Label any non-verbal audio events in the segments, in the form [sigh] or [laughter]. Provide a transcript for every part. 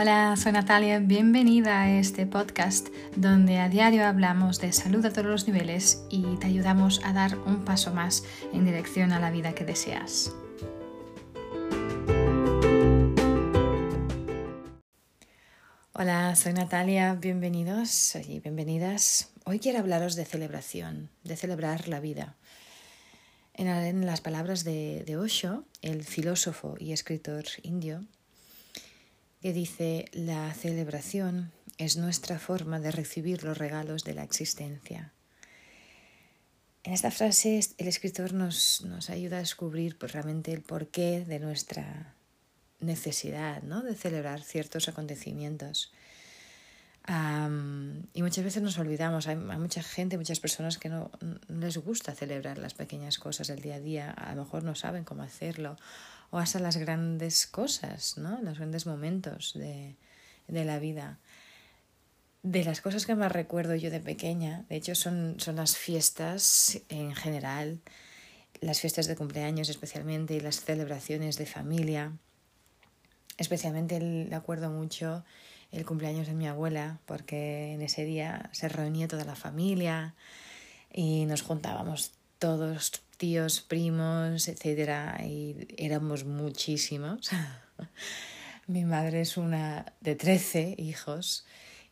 Hola, soy Natalia, bienvenida a este podcast donde a diario hablamos de salud a todos los niveles y te ayudamos a dar un paso más en dirección a la vida que deseas. Hola, soy Natalia, bienvenidos y bienvenidas. Hoy quiero hablaros de celebración, de celebrar la vida. En las palabras de, Osho, el filósofo y escritor indio, que dice, la celebración es nuestra forma de recibir los regalos de la existencia. En esta frase el escritor nos, nos ayuda a descubrir pues, realmente el porqué de nuestra necesidad ¿no? de celebrar ciertos acontecimientos. y muchas veces nos olvidamos, hay, mucha gente, muchas personas que no, no, les gusta celebrar las pequeñas cosas del día a día, a lo mejor no saben cómo hacerlo o hasta las grandes cosas, ¿no? los grandes momentos de, de la vida. De las cosas que más recuerdo yo de pequeña, de hecho son, son las fiestas en general, las fiestas de cumpleaños especialmente y las celebraciones de familia. Especialmente le acuerdo mucho el cumpleaños de mi abuela, porque en ese día se reunía toda la familia y nos juntábamos todos tíos, primos, etcétera, y éramos muchísimos. [laughs] Mi madre es una de 13 hijos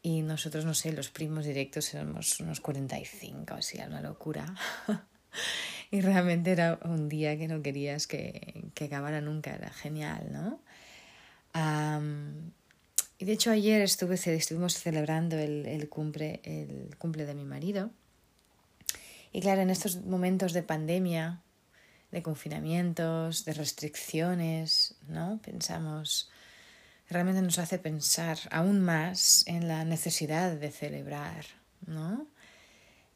y nosotros, no sé, los primos directos éramos unos 45, o sea, una locura. [laughs] y realmente era un día que no querías que, que acabara nunca, era genial, ¿no? y de hecho ayer estuve, estuvimos celebrando el, el, cumple, el cumple de mi marido y claro, en estos momentos de pandemia, de confinamientos, de restricciones, ¿no? Pensamos, realmente nos hace pensar aún más en la necesidad de celebrar, ¿no?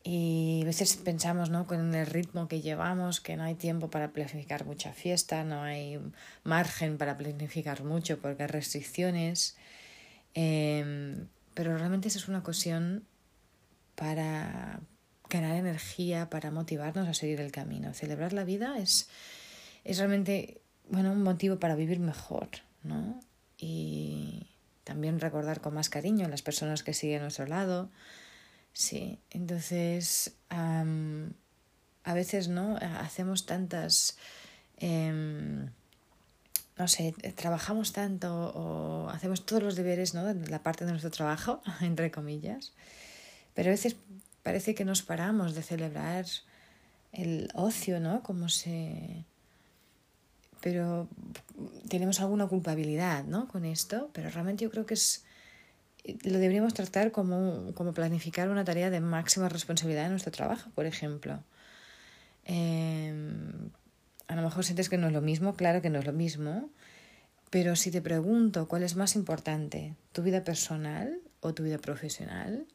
Y a veces pensamos, ¿no? Con el ritmo que llevamos, que no hay tiempo para planificar mucha fiesta, no hay margen para planificar mucho porque hay restricciones. Em, pero realmente esa es una ocasión para, ganar energía para motivarnos a seguir el camino. Celebrar la vida es, es realmente bueno, un motivo para vivir mejor, ¿no? Y también recordar con más cariño a las personas que siguen a nuestro lado. Sí, entonces a veces, ¿no? Hacemos tantas... Em, no sé, trabajamos tanto o hacemos todos los deberes, ¿no? La parte de nuestro trabajo, [laughs] entre comillas. Pero a veces parece que nos paramos de celebrar el ocio, ¿no? Como se... Pero tenemos alguna culpabilidad, ¿no? Con esto, pero realmente yo creo que es... Lo deberíamos tratar como, como planificar una tarea de máxima responsabilidad en nuestro trabajo, por ejemplo. Em, a lo mejor sientes que no es lo mismo, claro que no es lo mismo, pero si te pregunto cuál es más importante, tu vida personal o tu vida profesional,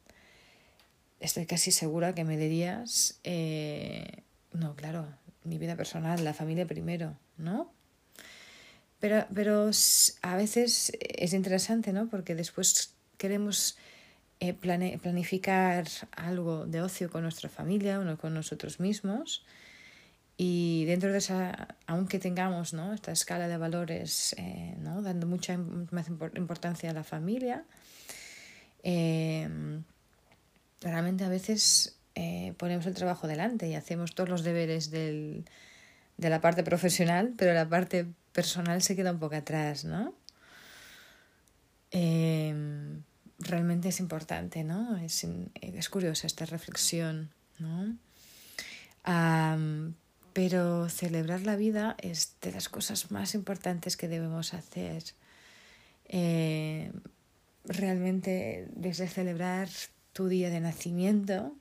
estoy casi segura que me dirías, eh, no, claro, mi vida personal, la familia primero, ¿no? Pero, pero a veces es interesante, ¿no? Porque después queremos eh, planificar algo de ocio con nuestra familia o con nosotros mismos. Y dentro de esa, aunque tengamos ¿no? esta escala de valores, eh, ¿no? dando mucha más importancia a la familia, eh, realmente a veces eh, ponemos el trabajo delante y hacemos todos los deberes del, de la parte profesional, pero la parte personal se queda un poco atrás, ¿no? Em, realmente es importante, ¿no? Es, es curiosa esta reflexión, ¿no? pero celebrar la vida es de las cosas más importantes que debemos hacer. Eh, realmente desde celebrar tu día de nacimiento,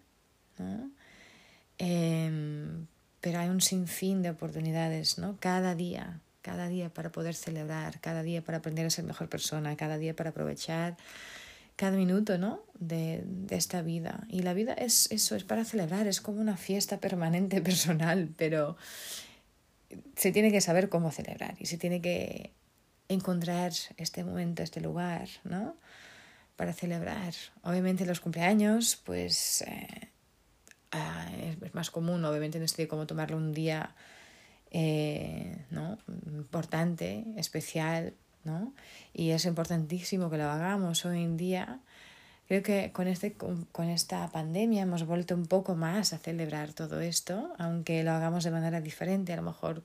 em, pero hay un sinfín de oportunidades, ¿no? Cada día, cada día para poder celebrar, cada día para aprender a ser mejor persona, cada día para aprovechar cada minuto, ¿no? De, de esta vida. Y la vida es eso, es para celebrar, es como una fiesta permanente [laughs] personal, pero se tiene que saber cómo celebrar y se tiene que encontrar este momento, este lugar, ¿no? Para celebrar. Obviamente los cumpleaños, pues eh, ah, es más común, obviamente no estoy como tomarlo un día eh, ¿no? importante, especial, ¿no? Y es importantísimo que lo hagamos hoy en día. Creo que con, este, con, esta pandemia hemos vuelto un poco más a celebrar todo esto, aunque lo hagamos de manera diferente, a lo mejor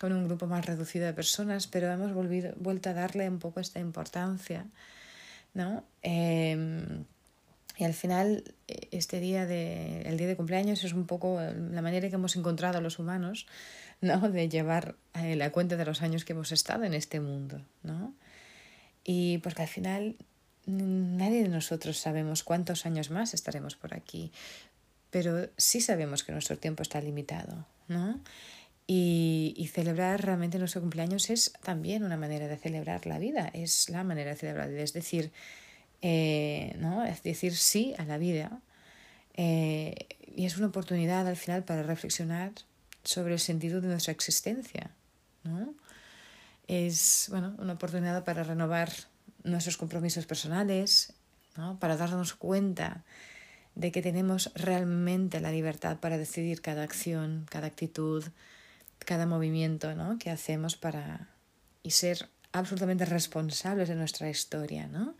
con un grupo más reducido de personas, pero hemos volvido, vuelto a darle un poco esta importancia, ¿no? Em, y al final, este día de, el día de cumpleaños es un poco la manera que hemos encontrado los humanos, ¿no? De llevar eh, la cuenta de los años que hemos estado en este mundo, ¿no? Y porque al final nadie de nosotros sabemos cuántos años más estaremos por aquí, pero sí sabemos que nuestro tiempo está limitado, ¿no? Y, celebrar realmente nuestro cumpleaños es también una manera de celebrar la vida, es la manera de celebrar es decir, eh, ¿no? Es decir sí a la vida. Eh, y es una oportunidad al final para reflexionar sobre el sentido de nuestra existencia. ¿no? Es bueno, una oportunidad para renovar nuestros compromisos personales, ¿no? para darnos cuenta de que tenemos realmente la libertad para decidir cada acción, cada actitud, cada movimiento ¿no? que hacemos para y ser absolutamente responsables de nuestra historia, ¿no?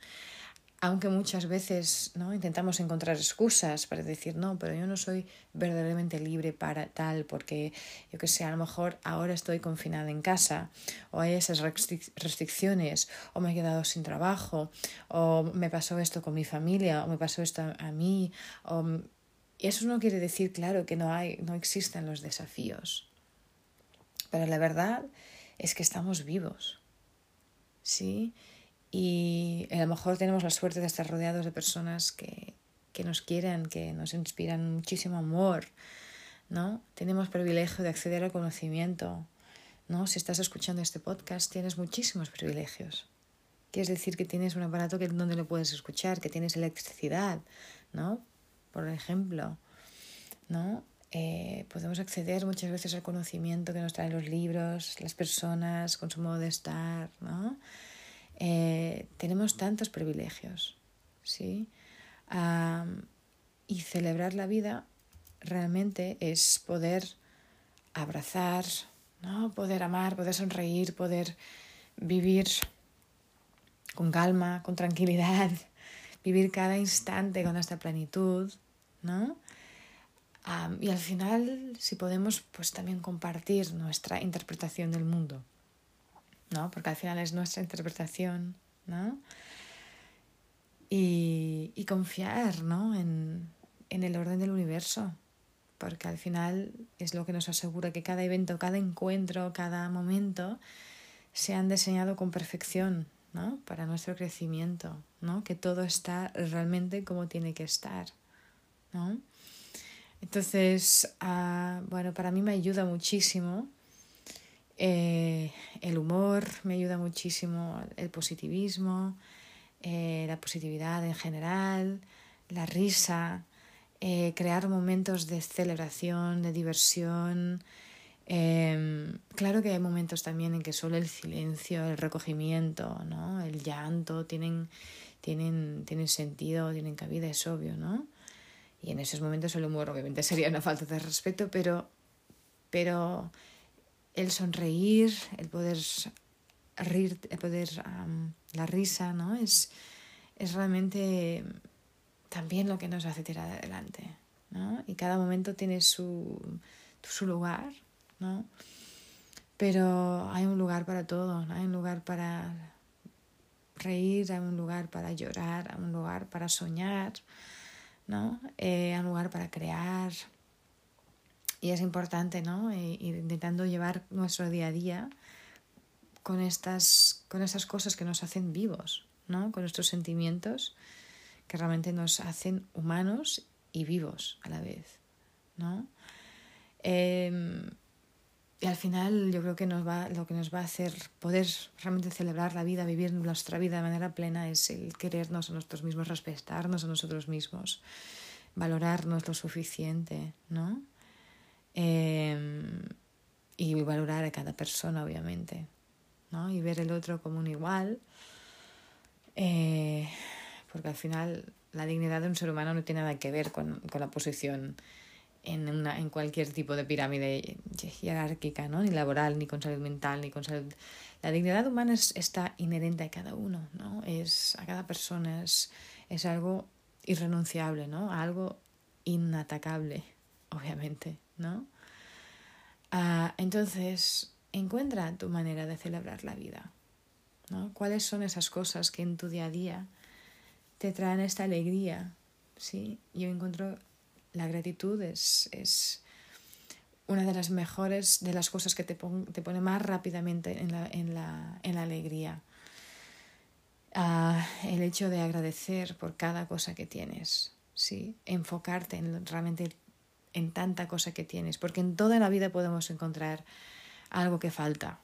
aunque muchas veces ¿no? intentamos encontrar excusas para decir, no, pero yo no soy verdaderamente libre para tal, porque yo que sé, a lo mejor ahora estoy confinada en casa, o hay esas restricciones, o me he quedado sin trabajo, o me pasó esto con mi familia, o me pasó esto a mí, o... y eso no quiere decir, claro, que no, hay, no existen los desafíos, pero la verdad es que estamos vivos, ¿sí? Y a lo mejor tenemos la suerte de estar rodeados de personas que, que nos quieren, que nos inspiran muchísimo amor, ¿no? Tenemos privilegio de acceder al conocimiento, ¿no? Si estás escuchando este podcast, tienes muchísimos privilegios. Quiere decir que tienes un aparato que, donde lo puedes escuchar, que tienes electricidad, ¿no? Por ejemplo, ¿no? Eh, podemos acceder muchas veces al conocimiento que nos traen los libros, las personas, con su modo de estar, ¿no? Eh, tenemos tantos privilegios, ¿sí? y celebrar la vida realmente es poder abrazar, ¿no? poder amar, poder sonreír, poder vivir con calma, con tranquilidad, [laughs] vivir cada instante con esta plenitud, ¿no? Y al final, si podemos, pues también compartir nuestra interpretación del mundo. ¿no? Porque al final es nuestra interpretación, ¿no? Y, y confiar, ¿no? En, en el orden del universo, porque al final es lo que nos asegura que cada evento, cada encuentro, cada momento se han diseñado con perfección, ¿no? Para nuestro crecimiento, ¿no? Que todo está realmente como tiene que estar, ¿no? Entonces, uh, bueno, para mí me ayuda muchísimo eh, el humor me ayuda muchísimo, el positivismo, eh, la positividad en general, la risa, eh, crear momentos de celebración, de diversión. Em, claro que hay momentos también en que solo el silencio, el recogimiento, ¿no? el llanto tienen, tienen, tienen sentido, tienen cabida, es obvio, ¿no? Y en esos momentos el humor obviamente sería una falta de respeto, pero, pero el sonreír, el poder reír, el poder, la risa, ¿no? Es, es realmente también lo que nos hace tirar adelante, ¿no? Y cada momento tiene su, su lugar, ¿no? Pero hay un lugar para todo. Hay un lugar para reír, hay un lugar para llorar, hay un lugar para soñar, ¿no? Eh, un lugar para crear, y es importante, ¿no? E ir intentando llevar nuestro día a día con estas, con estas cosas que nos hacen vivos, ¿no? Con nuestros sentimientos que realmente nos hacen humanos y vivos a la vez, ¿no? Em, y al final yo creo que nos va, lo que nos va a hacer poder realmente celebrar la vida, vivir nuestra vida de manera plena es el querernos a nosotros mismos, respetarnos a nosotros mismos, valorarnos lo suficiente, ¿no? Em, y valorar a cada persona, obviamente, ¿no? Y ver el otro como un igual, eh, porque al final la dignidad de un ser humano no tiene nada que ver con, con la posición en, una, en cualquier tipo de pirámide jerárquica, ¿no? ni laboral, ni con salud mental, ni con salud... La dignidad humana está inherente a cada uno, ¿no? es, a cada persona, es, es algo irrenunciable, ¿no? algo inatacable, obviamente. ¿no? Ah, entonces, encuentra tu manera de celebrar la vida. ¿no? ¿Cuáles son esas cosas que en tu día a día te traen esta alegría? ¿sí? Yo encuentro la gratitud es, es una de las mejores de las cosas que te, te pone más rápidamente en la, en la, en la alegría. Ah, el hecho de agradecer por cada cosa que tienes, ¿sí? enfocarte en realmente en tanta cosa que tienes, porque en toda la vida podemos encontrar algo que falta,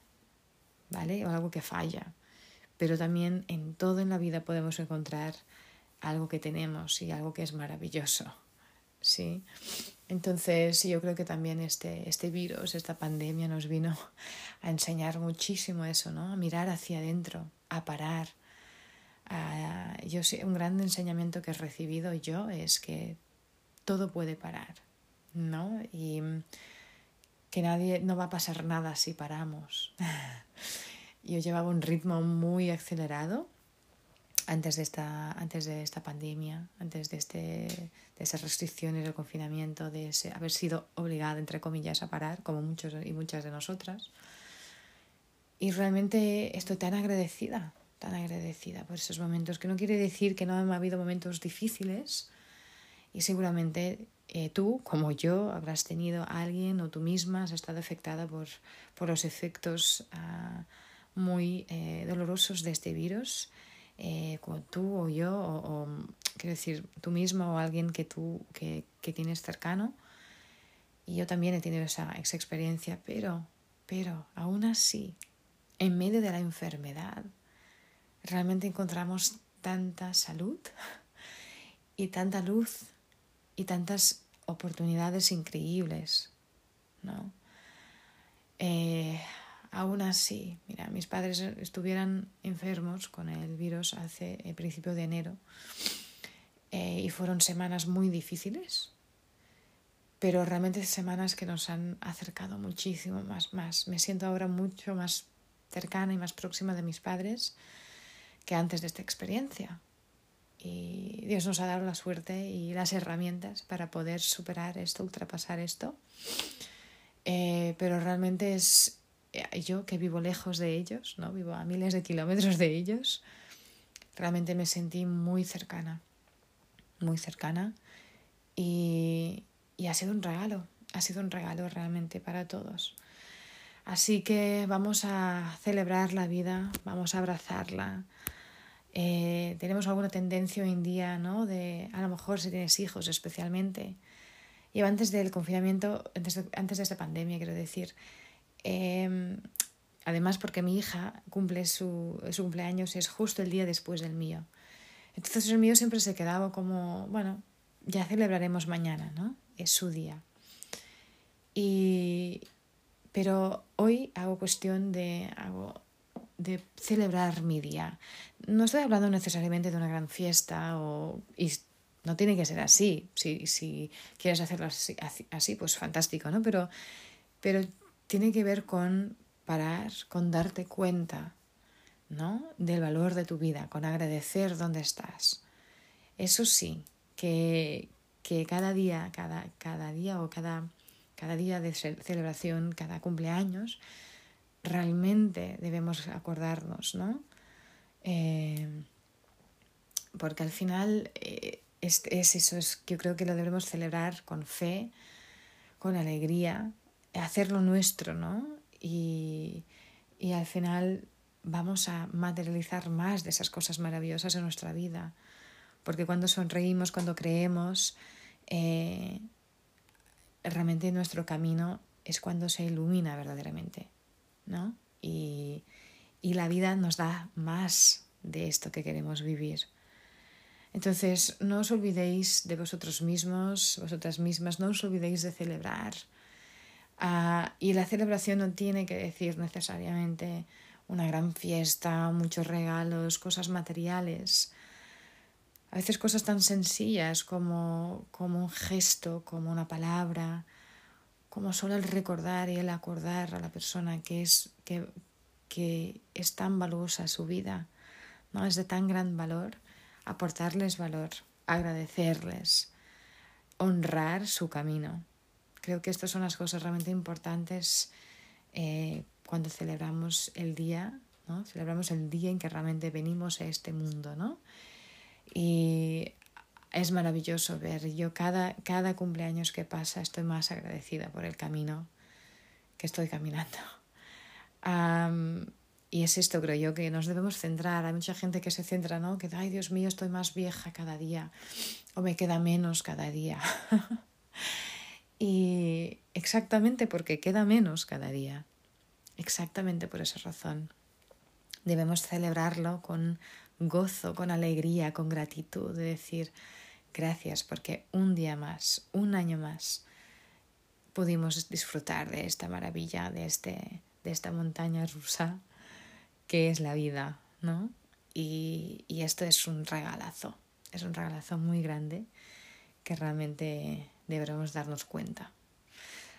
¿vale? O algo que falla, pero también en todo en la vida podemos encontrar algo que tenemos y algo que es maravilloso. ¿Sí? Entonces yo creo que también este, este virus, esta pandemia nos vino [laughs] a enseñar muchísimo eso, ¿no? A mirar hacia adentro, a parar. yo sé, un gran enseñamiento que he recibido yo es que todo puede parar, ¿no? Y que nadie, no va a pasar nada si paramos. [laughs] yo llevaba un ritmo muy acelerado antes de esta, antes de esta pandemia, antes de, este, de esas restricciones, del confinamiento, de ese, haber sido obligada, entre comillas, a parar, como muchos y muchas de nosotras. Y realmente estoy tan agradecida, tan agradecida por esos momentos, que no quiere decir que no ha habido momentos difíciles y seguramente eh, tú, como yo, habrás tenido a alguien o tú misma has estado afectada por, por los efectos uh, muy eh, dolorosos de este virus eh, como tú o yo, o, quiero decir, tú mismo o alguien que tú que, que tienes cercano. Y yo también he tenido esa, esa experiencia, pero, pero aún así, en medio de la enfermedad, realmente encontramos tanta salud y tanta luz y tantas oportunidades increíbles, ¿no? Eh, Aún así, mira, mis padres estuvieran enfermos con el virus hace el principio de enero eh, y fueron semanas muy difíciles, pero realmente semanas que nos han acercado muchísimo más, más. Me siento ahora mucho más cercana y más próxima de mis padres que antes de esta experiencia. Y Dios nos ha dado la suerte y las herramientas para poder superar esto, ultrapasar esto. Eh, pero realmente es, eh, yo que vivo lejos de ellos, ¿no? Vivo a miles de kilómetros de ellos, realmente me sentí muy cercana, muy cercana y, y ha sido un regalo, ha sido un regalo realmente para todos. Así que vamos a celebrar la vida, vamos a abrazarla. Eh, tenemos alguna tendencia hoy en día, ¿no? De, a lo mejor si tienes hijos especialmente. Y antes del confinamiento, antes de, antes de esta pandemia, quiero decir, Em, además, porque mi hija cumple su, su cumpleaños, es justo el día después del mío. Entonces el mío siempre se quedaba como, bueno, ya celebraremos mañana, ¿no? Es su día. Y, pero hoy hago cuestión de, hago, de celebrar mi día. No estoy hablando necesariamente de una gran fiesta o, y no tiene que ser así. Si, si quieres hacerlo así, así, pues fantástico, ¿no? Pero, pero tiene que ver con parar, con darte cuenta, ¿no? Del valor de tu vida, con agradecer dónde estás. Eso sí, que, que cada día, cada, cada día o cada, cada día de celebración, cada cumpleaños, realmente debemos acordarnos, ¿no? Eh, porque al final eh, es, es, eso, es, yo creo que lo debemos celebrar con fe, con alegría, hacerlo nuestro, ¿no? Y, y al final vamos a materializar más de esas cosas maravillosas en nuestra vida. Porque cuando sonreímos, cuando creemos, eh, realmente nuestro camino es cuando se ilumina verdaderamente, ¿no? Y, y la vida nos da más de esto que queremos vivir. Entonces, no os olvidéis de vosotros mismos, vosotras mismas, no os olvidéis de celebrar, Ah, y la celebración no tiene que decir necesariamente una gran fiesta, muchos regalos, cosas materiales. A veces cosas tan sencillas como, como un gesto, como una palabra, como solo el recordar y el acordar a la persona que es, que, que es tan valiosa su vida, ¿no? es de tan gran valor, aportarles valor, agradecerles, honrar su camino. Creo que estas son las cosas realmente importantes eh, cuando celebramos el día, ¿no? Celebramos el día en que realmente venimos a este mundo, ¿no? Y es maravilloso ver, yo cada, cada cumpleaños que pasa estoy más agradecida por el camino que estoy caminando. y es esto, creo yo, que nos debemos centrar. Hay mucha gente que se centra, ¿no? Que, ay, Dios mío, estoy más vieja cada día o me queda menos cada día. [laughs] y exactamente porque queda menos cada día. Exactamente por esa razón. Debemos celebrarlo con gozo, con alegría, con gratitud, de decir gracias porque un día más, un año más, pudimos disfrutar de esta maravilla, de, este, de esta montaña rusa que es la vida, ¿no? Y, y esto es un regalazo, es un regalazo muy grande que realmente deberemos darnos cuenta.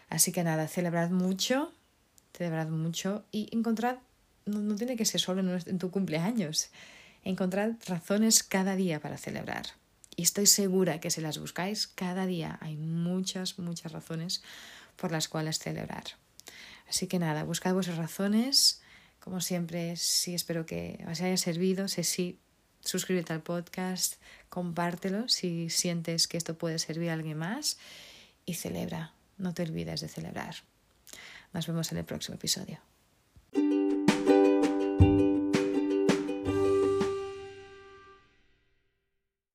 Así que nada, celebrad mucho, celebrad mucho y encontrad, no, tiene que ser solo en, tu cumpleaños, encontrad razones cada día para celebrar. Y estoy segura que si las buscáis cada día hay muchas, muchas razones por las cuales celebrar. Así que nada, buscad vuestras razones. Como siempre, sí espero que os haya servido. Sé sí, suscríbete al podcast, compártelo si sientes que esto puede servir a alguien más y celebra. No te olvides de celebrar. Nos vemos en el próximo episodio.